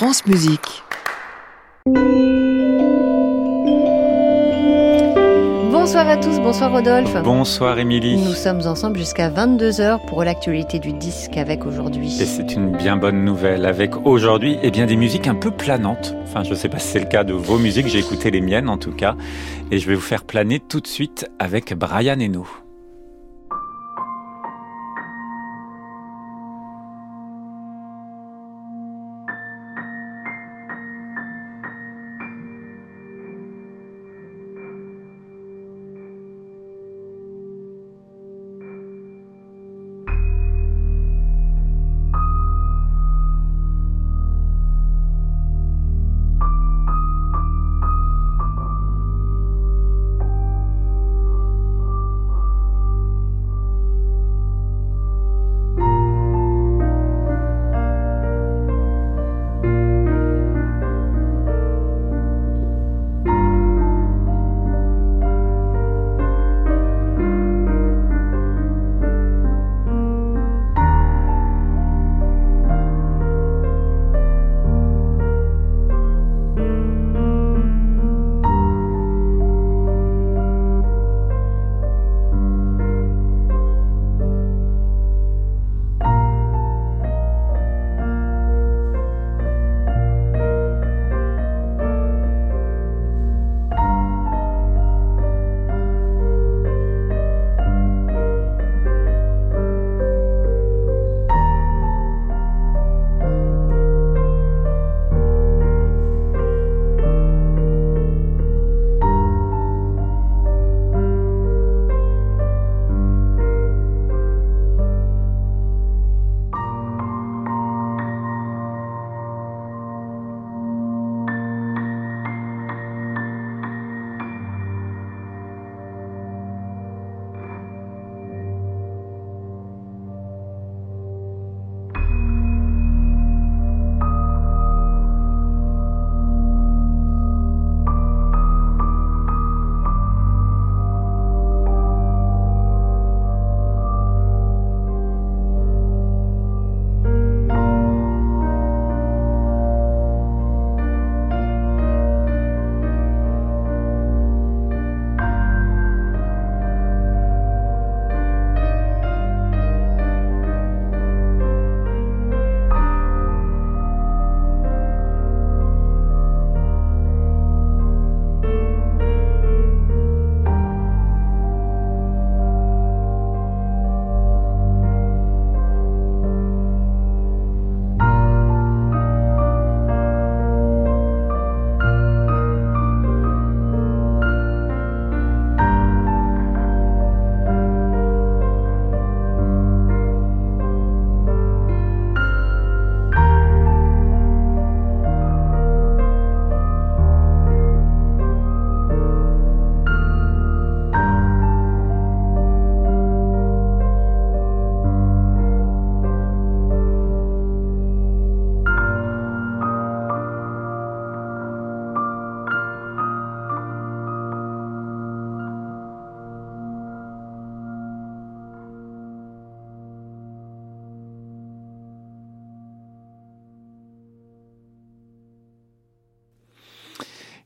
France Musique. Bonsoir à tous, bonsoir Rodolphe. Bonsoir Émilie. Nous sommes ensemble jusqu'à 22h pour l'actualité du disque avec aujourd'hui. Et c'est une bien bonne nouvelle avec aujourd'hui eh bien des musiques un peu planantes. Enfin, je ne sais pas si c'est le cas de vos musiques, j'ai écouté les miennes en tout cas et je vais vous faire planer tout de suite avec Brian Eno.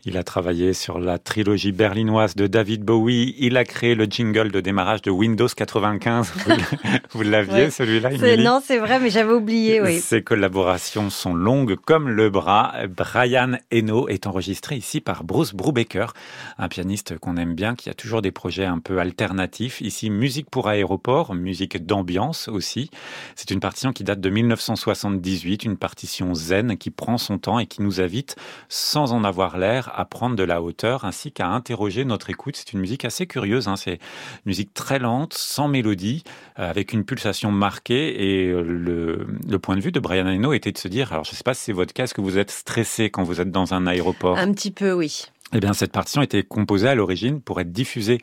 Il a travaillé sur la trilogie berlinoise de David Bowie. Il a créé le jingle de démarrage de Windows 95. Vous l'aviez, celui-là, Non, c'est vrai, mais j'avais oublié, oui. Ses collaborations sont longues comme le bras. Brian Eno est enregistré ici par Bruce Brubaker, un pianiste qu'on aime bien, qui a toujours des projets un peu alternatifs. Ici, musique pour aéroport, musique d'ambiance aussi. C'est une partition qui date de 1978, une partition zen qui prend son temps et qui nous invite, sans en avoir l'air, à prendre de la hauteur ainsi qu'à interroger notre écoute. C'est une musique assez curieuse, hein. c'est une musique très lente, sans mélodie, euh, avec une pulsation marquée. Et le, le, point de vue de Brian Eno était de se dire, alors je ne sais pas si c'est votre cas, est-ce que vous êtes stressé quand vous êtes dans un aéroport? Un petit peu, oui. Eh bien, cette partition était composée à l'origine pour être diffusée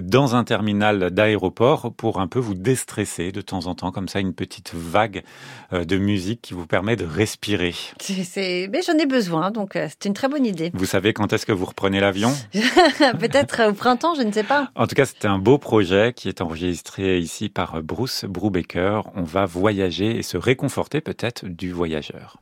dans un terminal d'aéroport pour un peu vous déstresser de temps en temps, comme ça, une petite vague euh, de musique qui vous permet de respirer. C'est, mais j'en ai besoin, donc euh, c'est une très bonne idée. Vous savez quand est-ce que vous reprenez l'avion? Peut-être au printemps, je ne sais pas. En tout cas, c'était un beau projet qui est enregistré ici par Bruce Brubaker. On va voyager et se réconforter peut-être du voyageur.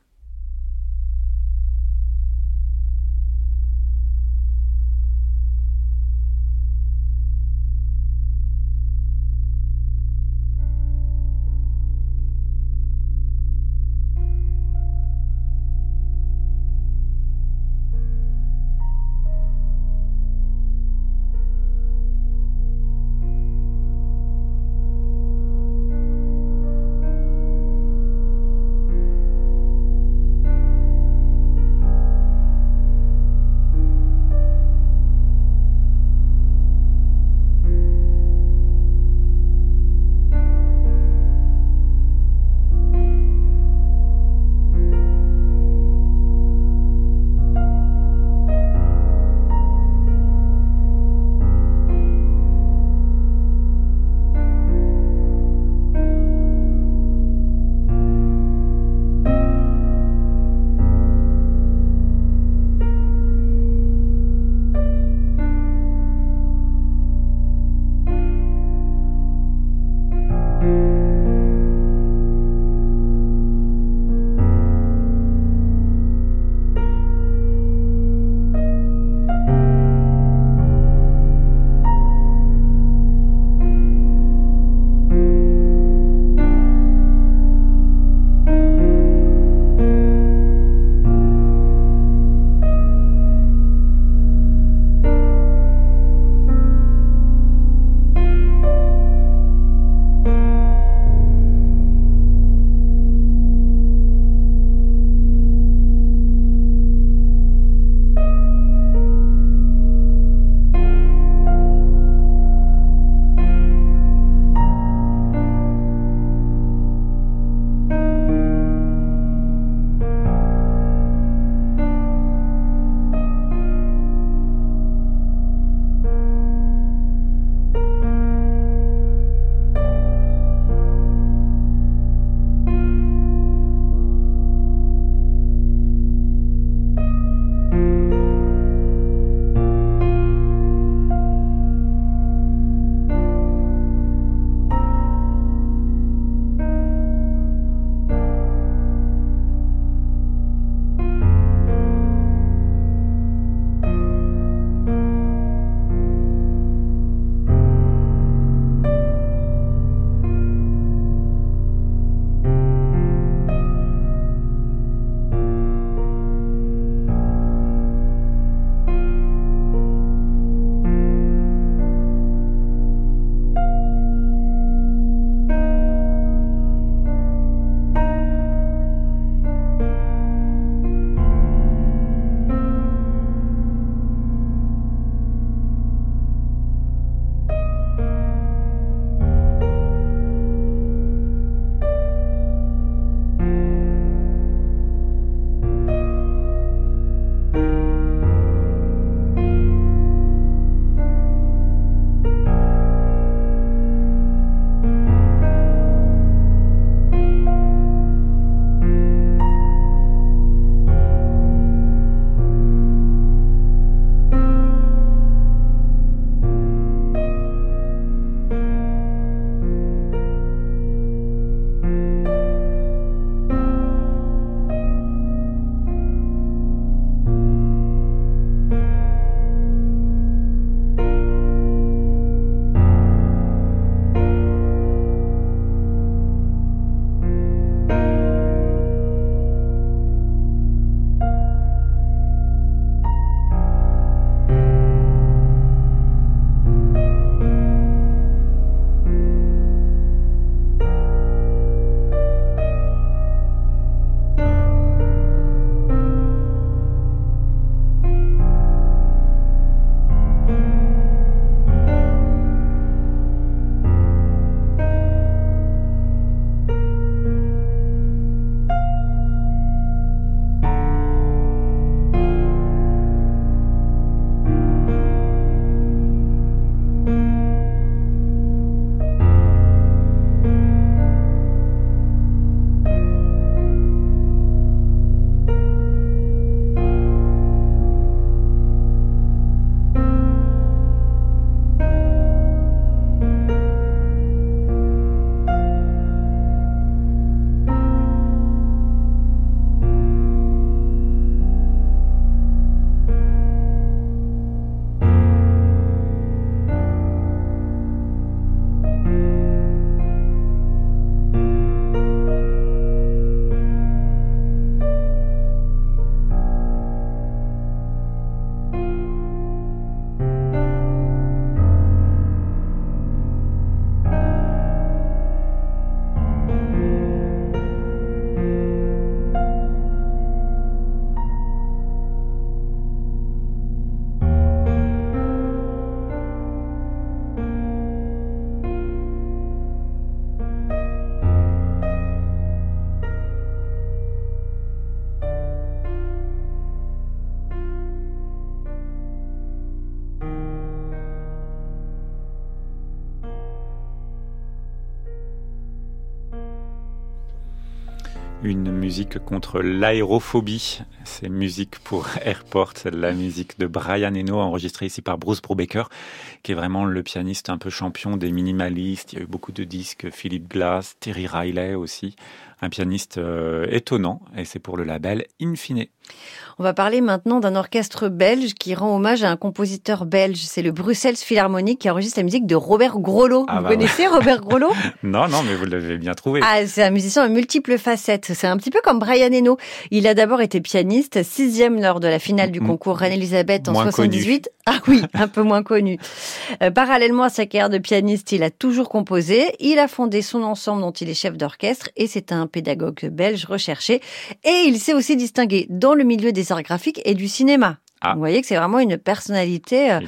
Musique contre l'aérophobie. C'est musique pour Airport, la musique de Brian Eno, enregistrée ici par Bruce Brubaker, qui est vraiment le pianiste un peu champion des minimalistes. Il y a eu beaucoup de disques, Philip Glass, Terry Riley aussi. Un pianiste euh, étonnant, et c'est pour le label Infine. On va parler maintenant d'un orchestre belge qui rend hommage à un compositeur belge. C'est le Bruxelles Philharmonic qui enregistre la musique de Robert Grollo. Ah vous bah connaissez Robert Grollo Non, non, mais vous l'avez bien trouvé. Ah, c'est un musicien à multiples facettes. C'est un petit peu comme Brian Eno. Il a d'abord été pianiste, sixième lors de la finale du concours Reine-Elisabeth en 78. Ah oui, un peu moins connu. Euh, parallèlement à sa carrière de pianiste, il a toujours composé. Il a fondé son ensemble dont il est chef d'orchestre et c'est un pédagogue belge recherché. Et il s'est aussi distingué dans le milieu des arts graphiques et du cinéma. Ah. Vous voyez que c'est vraiment une personnalité euh,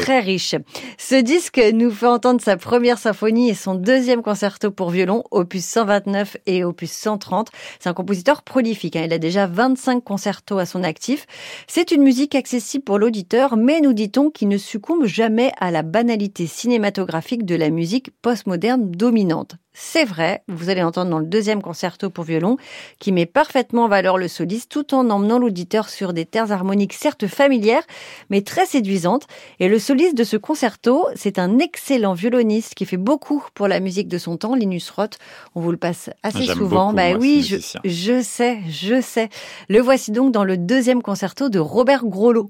très riche. Ce disque nous fait entendre sa première symphonie et son deuxième concerto pour violon, opus 129 et opus 130. C'est un compositeur prolifique. Hein. Il a déjà 25 concertos à son actif. C'est une musique accessible pour l'auditeur, mais nous dit-on qu'il ne succombe jamais à la banalité cinématographique de la musique postmoderne dominante. C'est vrai, vous allez entendre dans le deuxième concerto pour violon, qui met parfaitement en valeur le soliste tout en emmenant l'auditeur sur des terres harmoniques certes familières, mais très séduisantes. Et le soliste de ce concerto, c'est un excellent violoniste qui fait beaucoup pour la musique de son temps, Linus Roth. On vous le passe assez souvent. bah oui, je, je sais, je sais. Le voici donc dans le deuxième concerto de Robert Grolot.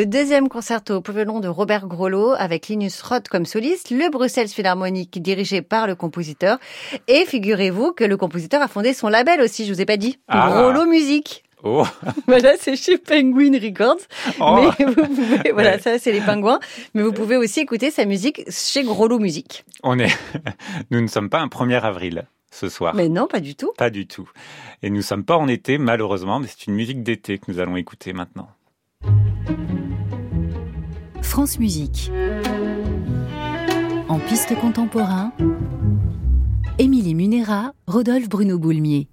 le deuxième concerto pour violon de Robert Grollo avec Linus Roth comme soliste, le Bruxelles Philharmonic dirigé par le compositeur. Et figurez-vous que le compositeur a fondé son label aussi, je vous ai pas dit, ah. Grollo Musique. Oh. voilà, c'est chez Penguin Records. Oh. Mais vous pouvez, voilà, ça c'est les pingouins. Mais vous pouvez aussi écouter sa musique chez Grollo Musique. On est, nous ne sommes pas un 1er avril ce soir. Mais non, pas du tout. Pas du tout. Et nous ne sommes pas en été, malheureusement, mais c'est une musique d'été que nous allons écouter maintenant. France Musique. En piste contemporain, Émilie Munera, Rodolphe Bruno Boulmier.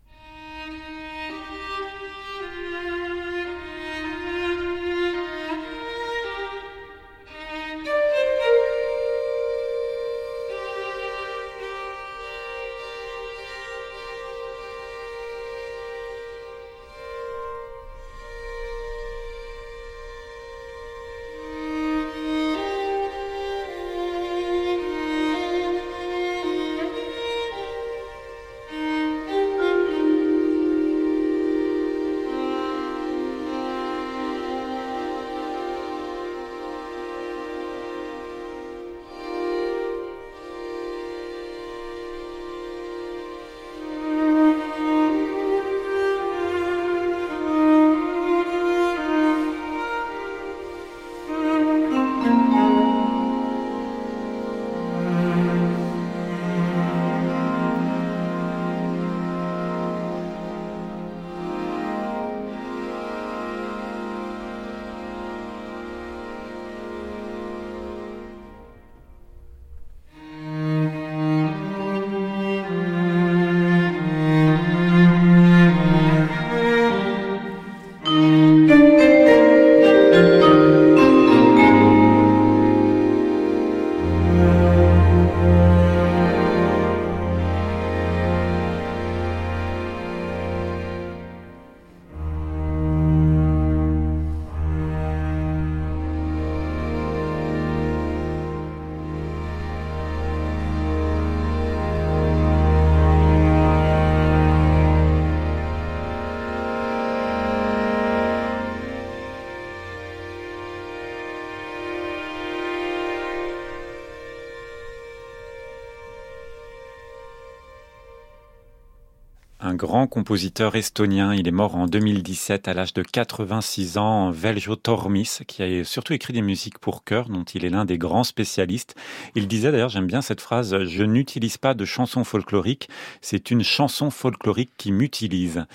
Grand compositeur estonien. Il est mort en 2017 à l'âge de 86 ans, Veljo Tormis, qui a surtout écrit des musiques pour chœur, dont il est l'un des grands spécialistes. Il disait d'ailleurs, j'aime bien cette phrase, je n'utilise pas de chansons folkloriques, c'est une chanson folklorique qui m'utilise.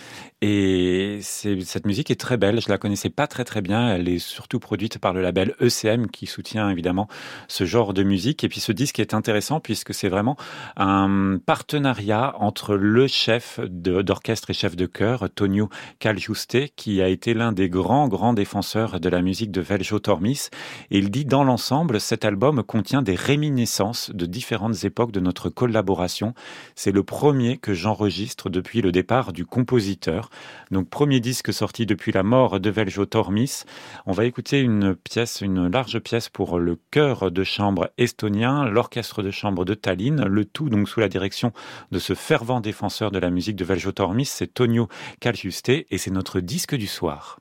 Et cette musique est très belle. Je la connaissais pas très très bien. Elle est surtout produite par le label ECM qui soutient évidemment ce genre de musique. Et puis ce disque est intéressant puisque c'est vraiment un partenariat entre le chef d'orchestre et chef de chœur, Tonio Caljuste, qui a été l'un des grands grands défenseurs de la musique de Veljo Tormis. Et il dit dans l'ensemble, cet album contient des réminiscences de différentes époques de notre collaboration. C'est le premier que j'enregistre depuis le départ du compositeur. Donc premier disque sorti depuis la mort de Veljo Tormis. On va écouter une pièce, une large pièce pour le chœur de chambre estonien, l'orchestre de chambre de Tallinn, le tout donc sous la direction de ce fervent défenseur de la musique de Veljo C'est Tonio Calciuste et c'est notre disque du soir.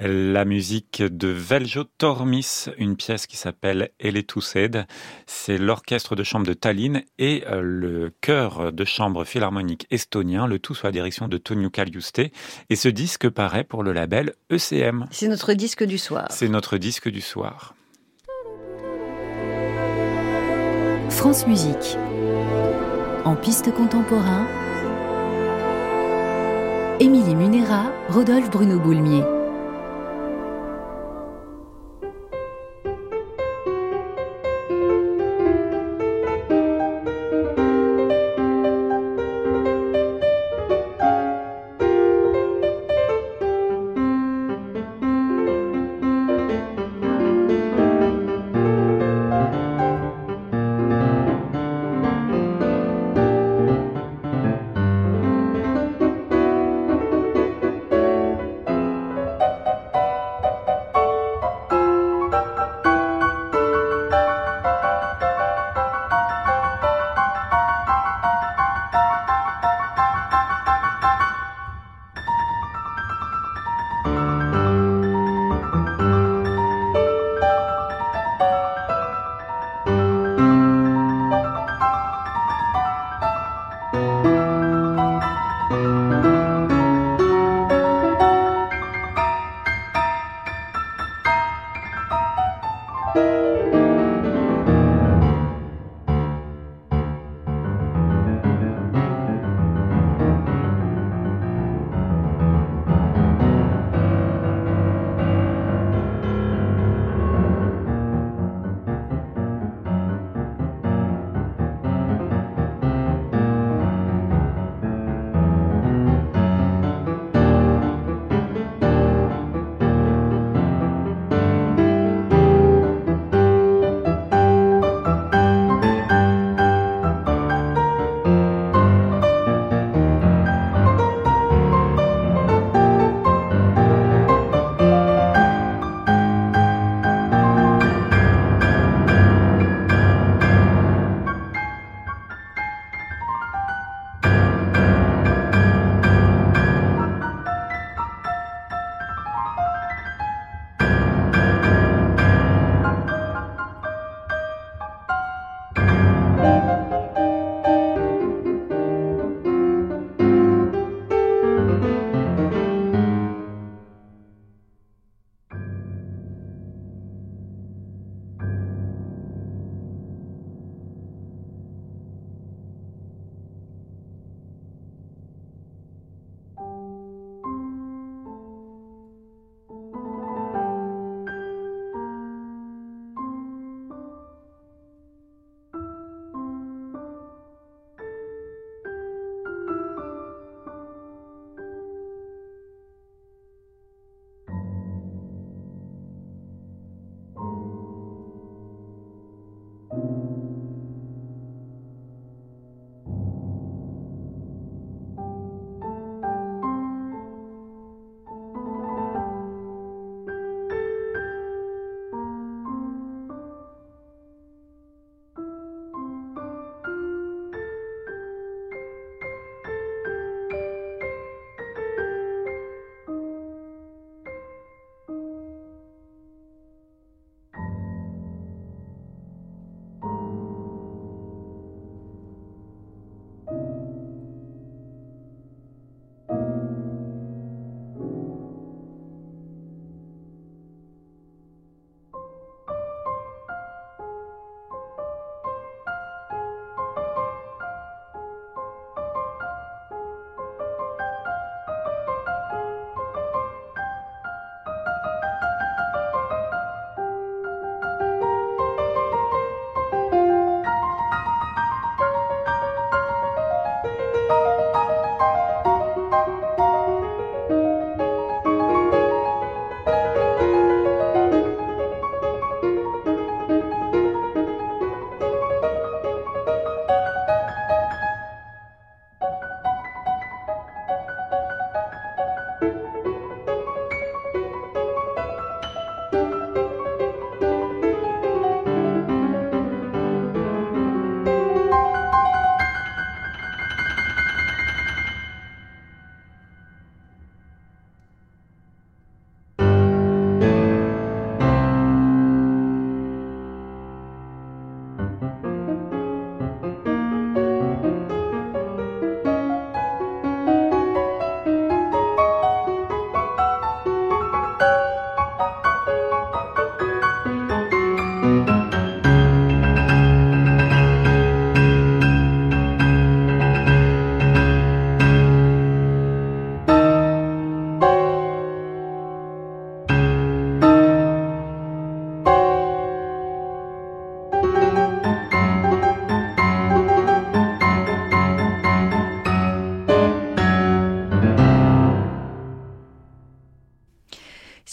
La musique de Veljo Tormis, une pièce qui s'appelle Eletused. C'est l'orchestre de chambre de Tallinn et euh, le chœur de chambre philharmonique estonien, le tout sous la direction de Tonio Kaljuste. Et ce disque paraît pour le label ECM. C'est notre disque du soir. C'est notre disque du soir. France Musique. En piste contemporain. Émilie Munera, Rodolphe Bruno Boulmier.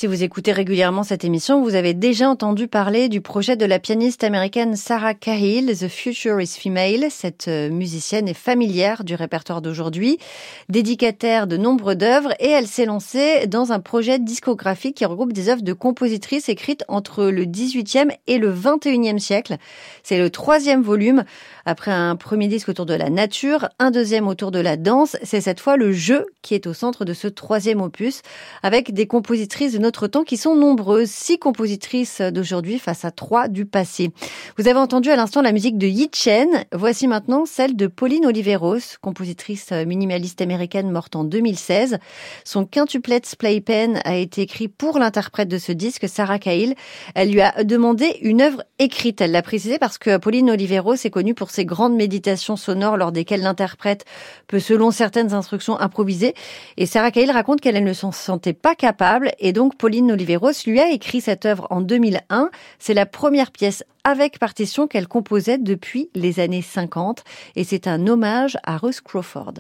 Se vous écoutez régulièrement cette émission, vous avez déjà entendu parler du projet de la pianiste américaine Sarah Cahill, The Future is Female. Cette euh, musicienne est familière du répertoire d'aujourd'hui, dédicataire de nombreux d'œuvres et elle s'est lancée dans un projet discographique qui regroupe des œuvres de compositrices écrites entre le 18e et le 21e siècle. C'est le troisième volume. Après un premier disque autour de la nature, un deuxième autour de la danse, c'est cette fois le jeu qui est au centre de ce troisième opus, avec des compositrices de notre temps qui sont nombreuses, six compositrices d'aujourd'hui face à trois du passé. Vous avez entendu à l'instant la musique de Yi Chen, voici maintenant celle de Pauline Oliveros, compositrice minimaliste américaine morte en 2016. Son quintuplet Playpen a été écrit pour l'interprète de ce disque, Sarah Cahill. Elle lui a demandé une œuvre écrite, elle l'a précisé parce que Pauline Oliveros est connue pour ses grandes méditations sonores lors desquelles l'interprète peut, selon certaines instructions, improviser. Et Sarah Cahill raconte qu'elle ne s'en sentait pas capable et donc Pauline Oliveros lui a écrit cette œuvre en 2001. C'est la première pièce avec partition qu'elle composait depuis les années 50 et c'est un hommage à Ruth Crawford.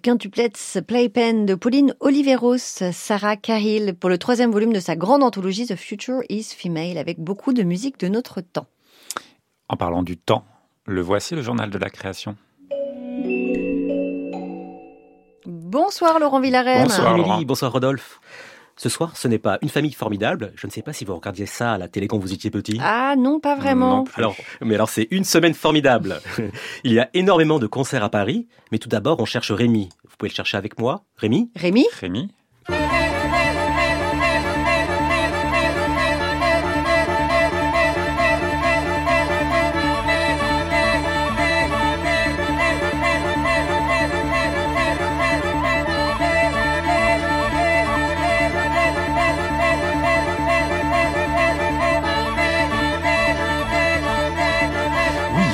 Le quintuplet Playpen de Pauline Oliveros, Sarah Cahill pour le troisième volume de sa grande anthologie The Future is Female avec beaucoup de musique de notre temps. En parlant du temps, le voici le journal de la création. Bonsoir Laurent Villarem. Bonsoir Amélie, bonsoir Rodolphe. Ce soir, ce n'est pas une famille formidable. Je ne sais pas si vous regardiez ça à la télé quand vous étiez petit. Ah non, pas vraiment. alors, mais alors c'est une semaine formidable. Il y a énormément de concerts à Paris, mais tout d'abord on cherche Rémi. Vous pouvez le chercher avec moi, Rémi? Rémi? Rémi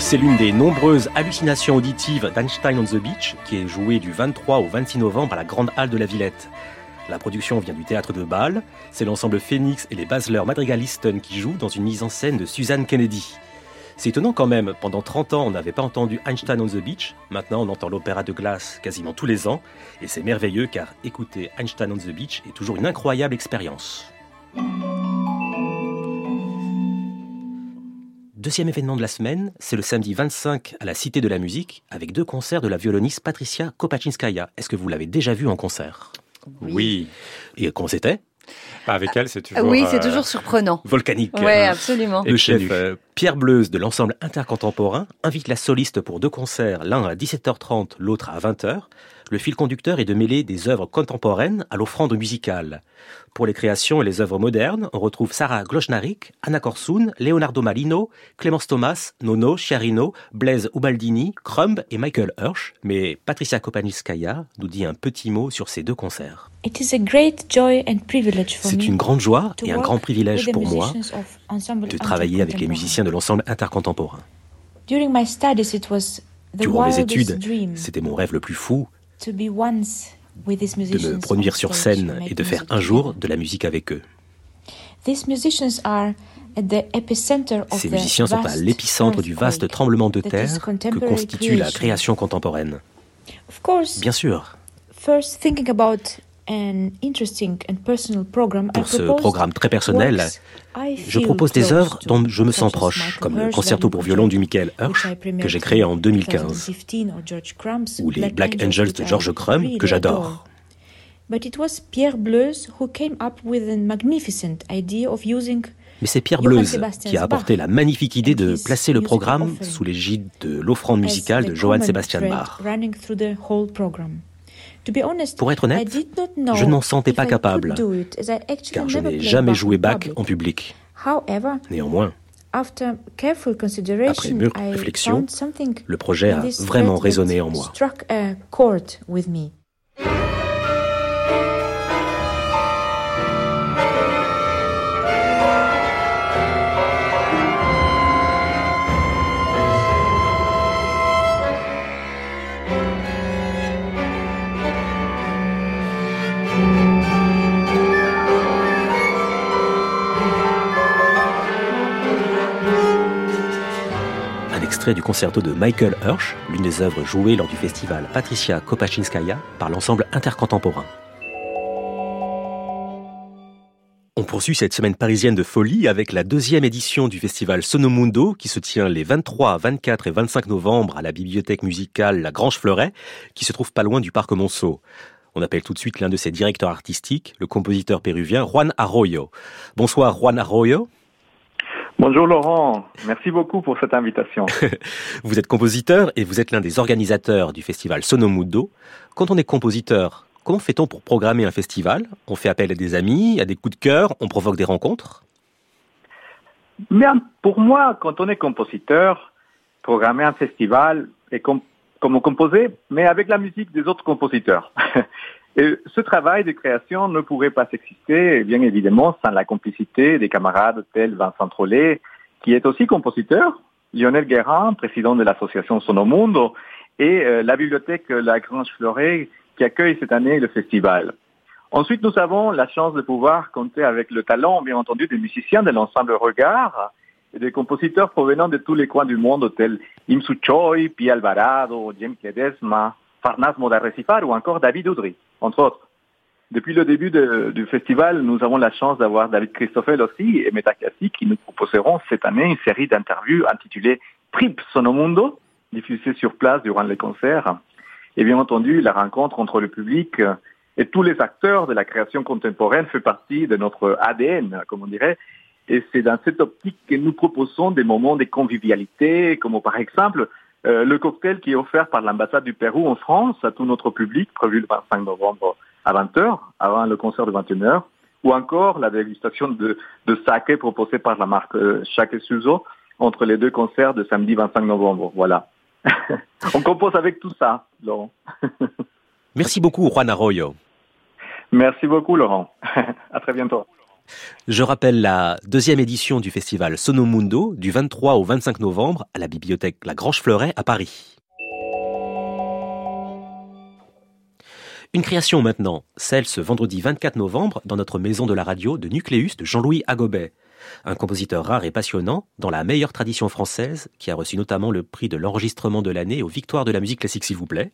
C'est l'une des nombreuses hallucinations auditives d'Einstein on the Beach, qui est jouée du 23 au 26 novembre à la Grande Halle de la Villette. La production vient du théâtre de Bâle. C'est l'ensemble Phoenix et les Basler Madrigaliston qui jouent dans une mise en scène de Suzanne Kennedy. C'est étonnant quand même, pendant 30 ans on n'avait pas entendu Einstein on the Beach, maintenant on entend l'opéra de glace quasiment tous les ans, et c'est merveilleux car écouter Einstein on the Beach est toujours une incroyable expérience. Deuxième événement de la semaine, c'est le samedi 25 à la Cité de la Musique, avec deux concerts de la violoniste Patricia Kopachinskaya. Est-ce que vous l'avez déjà vue en concert? Oui. Et comment c'était? Avec elle, c'est toujours. Oui, c'est euh, toujours surprenant. Volcanique. Oui, absolument. Le chef euh, Pierre Bleuze de l'ensemble intercontemporain invite la soliste pour deux concerts, l'un à 17h30, l'autre à 20h. Le fil conducteur est de mêler des œuvres contemporaines à l'offrande musicale. Pour les créations et les œuvres modernes, on retrouve Sarah Glochnarik, Anna Corsoun, Leonardo Malino, Clémence Thomas, Nono, Chiarino, Blaise Ubaldini, Crumb et Michael Hirsch. Mais Patricia Kopaniskaya nous dit un petit mot sur ces deux concerts. C'est une grande joie et un grand privilège pour moi de travailler avec les musiciens de l'ensemble intercontemporain. Durant mes études, c'était mon rêve le plus fou de me produire sur scène et de faire un jour de la musique avec eux. Ces musiciens sont à l'épicentre du vaste tremblement de terre que constitue la création contemporaine. Bien sûr. Pour ce programme très personnel, je propose des œuvres dont je me sens proche, comme le concerto pour violon du Michael Hirsch, que j'ai créé en 2015, ou les Black Angels de George Crumb, que j'adore. Mais c'est Pierre Bleuze qui a apporté la magnifique idée de placer le programme sous l'égide de l'offrande musicale de Johann Sebastian Bach. Pour être honnête, je n'en sentais pas capable, car je n'ai jamais joué Bach en public. Néanmoins, après mûre réflexion, le projet a vraiment résonné en moi. Du concerto de Michael Hirsch, l'une des œuvres jouées lors du festival Patricia Kopachinskaya par l'ensemble intercontemporain. On poursuit cette semaine parisienne de folie avec la deuxième édition du festival Sonomundo qui se tient les 23, 24 et 25 novembre à la bibliothèque musicale La Grange Fleuret qui se trouve pas loin du parc Monceau. On appelle tout de suite l'un de ses directeurs artistiques, le compositeur péruvien Juan Arroyo. Bonsoir Juan Arroyo. Bonjour Laurent, merci beaucoup pour cette invitation. vous êtes compositeur et vous êtes l'un des organisateurs du festival Sonomudo. Quand on est compositeur, comment fait-on pour programmer un festival? On fait appel à des amis, à des coups de cœur, on provoque des rencontres? Bien, Pour moi, quand on est compositeur, programmer un festival est comme, comme composer, mais avec la musique des autres compositeurs. Et ce travail de création ne pourrait pas exister, bien évidemment, sans la complicité des camarades tels Vincent Trollet, qui est aussi compositeur, Lionel Guérin, président de l'association Sonomundo, et euh, la bibliothèque La Grange Fleuret, qui accueille cette année le festival. Ensuite, nous avons la chance de pouvoir compter avec le talent, bien entendu, des musiciens de l'ensemble Regard et des compositeurs provenant de tous les coins du monde, tels Imsu Choi, Pi Alvarado, James Ledesma, Farnas Modarrecifar ou encore David Audry, entre autres. Depuis le début du festival, nous avons la chance d'avoir David Christoffel aussi et Metakassi qui nous proposeront cette année une série d'interviews intitulée Trip Sonomundo, diffusée sur place durant les concerts. Et bien entendu, la rencontre entre le public et tous les acteurs de la création contemporaine fait partie de notre ADN, comme on dirait. Et c'est dans cette optique que nous proposons des moments de convivialité, comme par exemple euh, le cocktail qui est offert par l'ambassade du Pérou en France à tout notre public, prévu le 25 novembre à 20h, avant le concert de 21h, ou encore la dégustation de, de saké proposée par la marque euh, Chaque Suzo entre les deux concerts de samedi 25 novembre. Voilà. On compose avec tout ça, Laurent. Merci beaucoup, Juan Arroyo. Merci beaucoup, Laurent. à très bientôt. Je rappelle la deuxième édition du festival Sonomundo du 23 au 25 novembre à la bibliothèque La Grange Fleuret à Paris. Une création maintenant, celle ce vendredi 24 novembre dans notre maison de la radio de Nucléus de Jean-Louis Agobet. Un compositeur rare et passionnant, dans la meilleure tradition française, qui a reçu notamment le prix de l'enregistrement de l'année aux Victoires de la musique classique s'il vous plaît.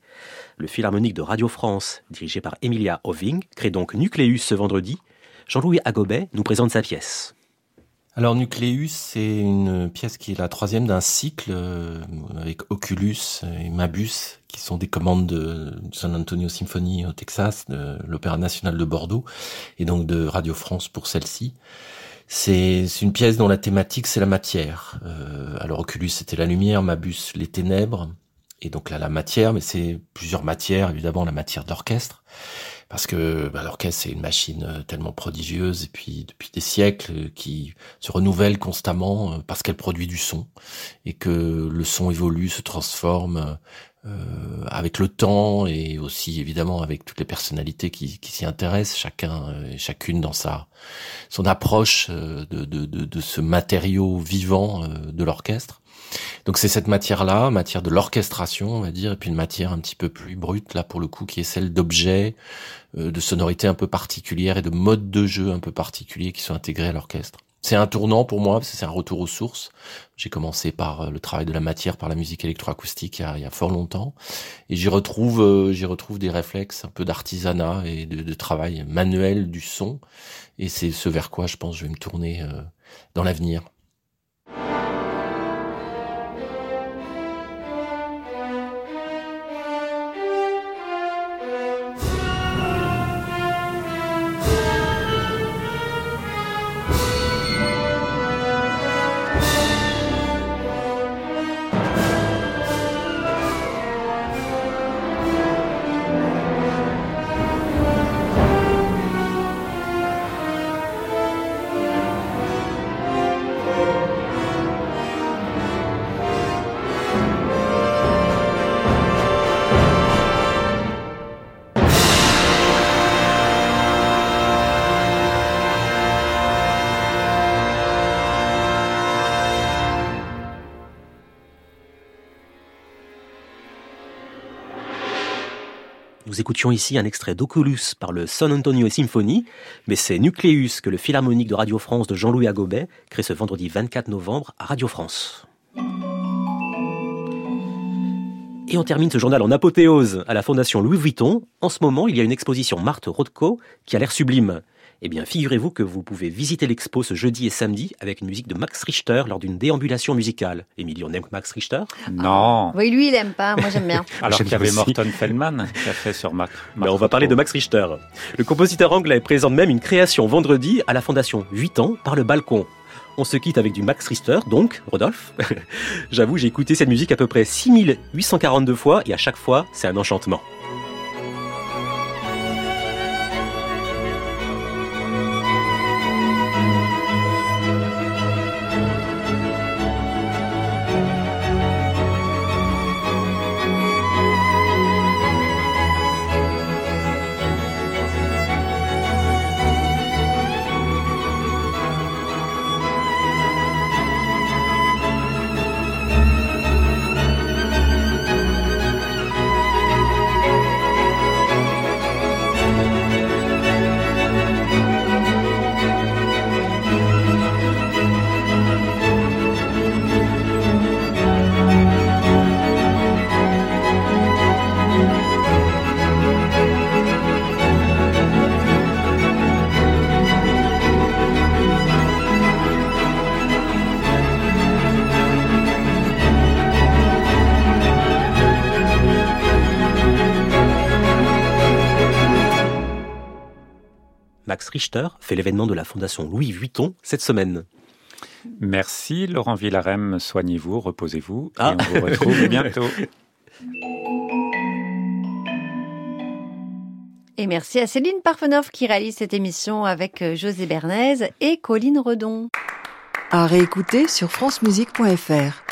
Le Philharmonique de Radio France, dirigé par Emilia Oving, crée donc Nucléus ce vendredi. Jean-Louis Agobet nous présente sa pièce. Alors Nucleus, c'est une pièce qui est la troisième d'un cycle euh, avec Oculus et Mabus, qui sont des commandes de San Antonio Symphony au Texas, de l'Opéra National de Bordeaux, et donc de Radio France pour celle-ci. C'est une pièce dont la thématique c'est la matière. Euh, alors Oculus c'était la lumière, Mabus les ténèbres, et donc là la matière, mais c'est plusieurs matières, évidemment la matière d'orchestre parce que bah, l'orchestre c'est une machine euh, tellement prodigieuse et puis depuis des siècles euh, qui se renouvelle constamment euh, parce qu'elle produit du son et que le son évolue, se transforme avec le temps et aussi évidemment avec toutes les personnalités qui, s'y intéressent, chacun et chacune dans sa son approche de, de, ce matériau vivant de l'orchestre. Donc c'est cette matière-là, matière de l'orchestration, on va dire, et puis une matière un petit peu plus brute, là pour le coup, qui est celle d'objets, euh, de sonorités un peu particulières et de modes de jeu un peu particuliers qui sont intégrés à l'orchestre. C'est un tournant pour moi, c'est un retour aux sources. J'ai commencé par euh, le travail de la matière, par la musique électroacoustique il y a, il y a fort longtemps, et j'y retrouve, euh, j'y retrouve des réflexes un peu d'artisanat et de, de, travail manuel du son, et c'est ce vers quoi je pense je vais me tourner dans l'avenir. Ici un extrait d'Oculus par le San Antonio Symphony, mais c'est Nucleus que le Philharmonique de Radio France de Jean-Louis Agobet crée ce vendredi 24 novembre à Radio France. Et on termine ce journal en apothéose à la Fondation Louis Vuitton. En ce moment, il y a une exposition Marthe Rothko qui a l'air sublime. Eh bien, figurez-vous que vous pouvez visiter l'expo ce jeudi et samedi avec une musique de Max Richter lors d'une déambulation musicale. Émilie, on aime Max Richter? Non. oui, lui, il aime pas. Moi, j'aime bien. Alors qu'il y avait Morton Feldman qui a fait sur Max. Mais on va parler de Max Richter. Le compositeur anglais présente même une création vendredi à la Fondation 8 ans par le balcon. On se quitte avec du Max Richter, donc, Rodolphe. J'avoue, j'ai écouté cette musique à peu près 6842 fois et à chaque fois, c'est un enchantement. Fait l'événement de la Fondation Louis Vuitton cette semaine. Merci Laurent Villarem, soignez-vous, reposez-vous et ah. on vous retrouve bientôt. Et merci à Céline Parfenoff qui réalise cette émission avec euh, José Bernays et Colline Redon. À réécouter sur francemusique.fr.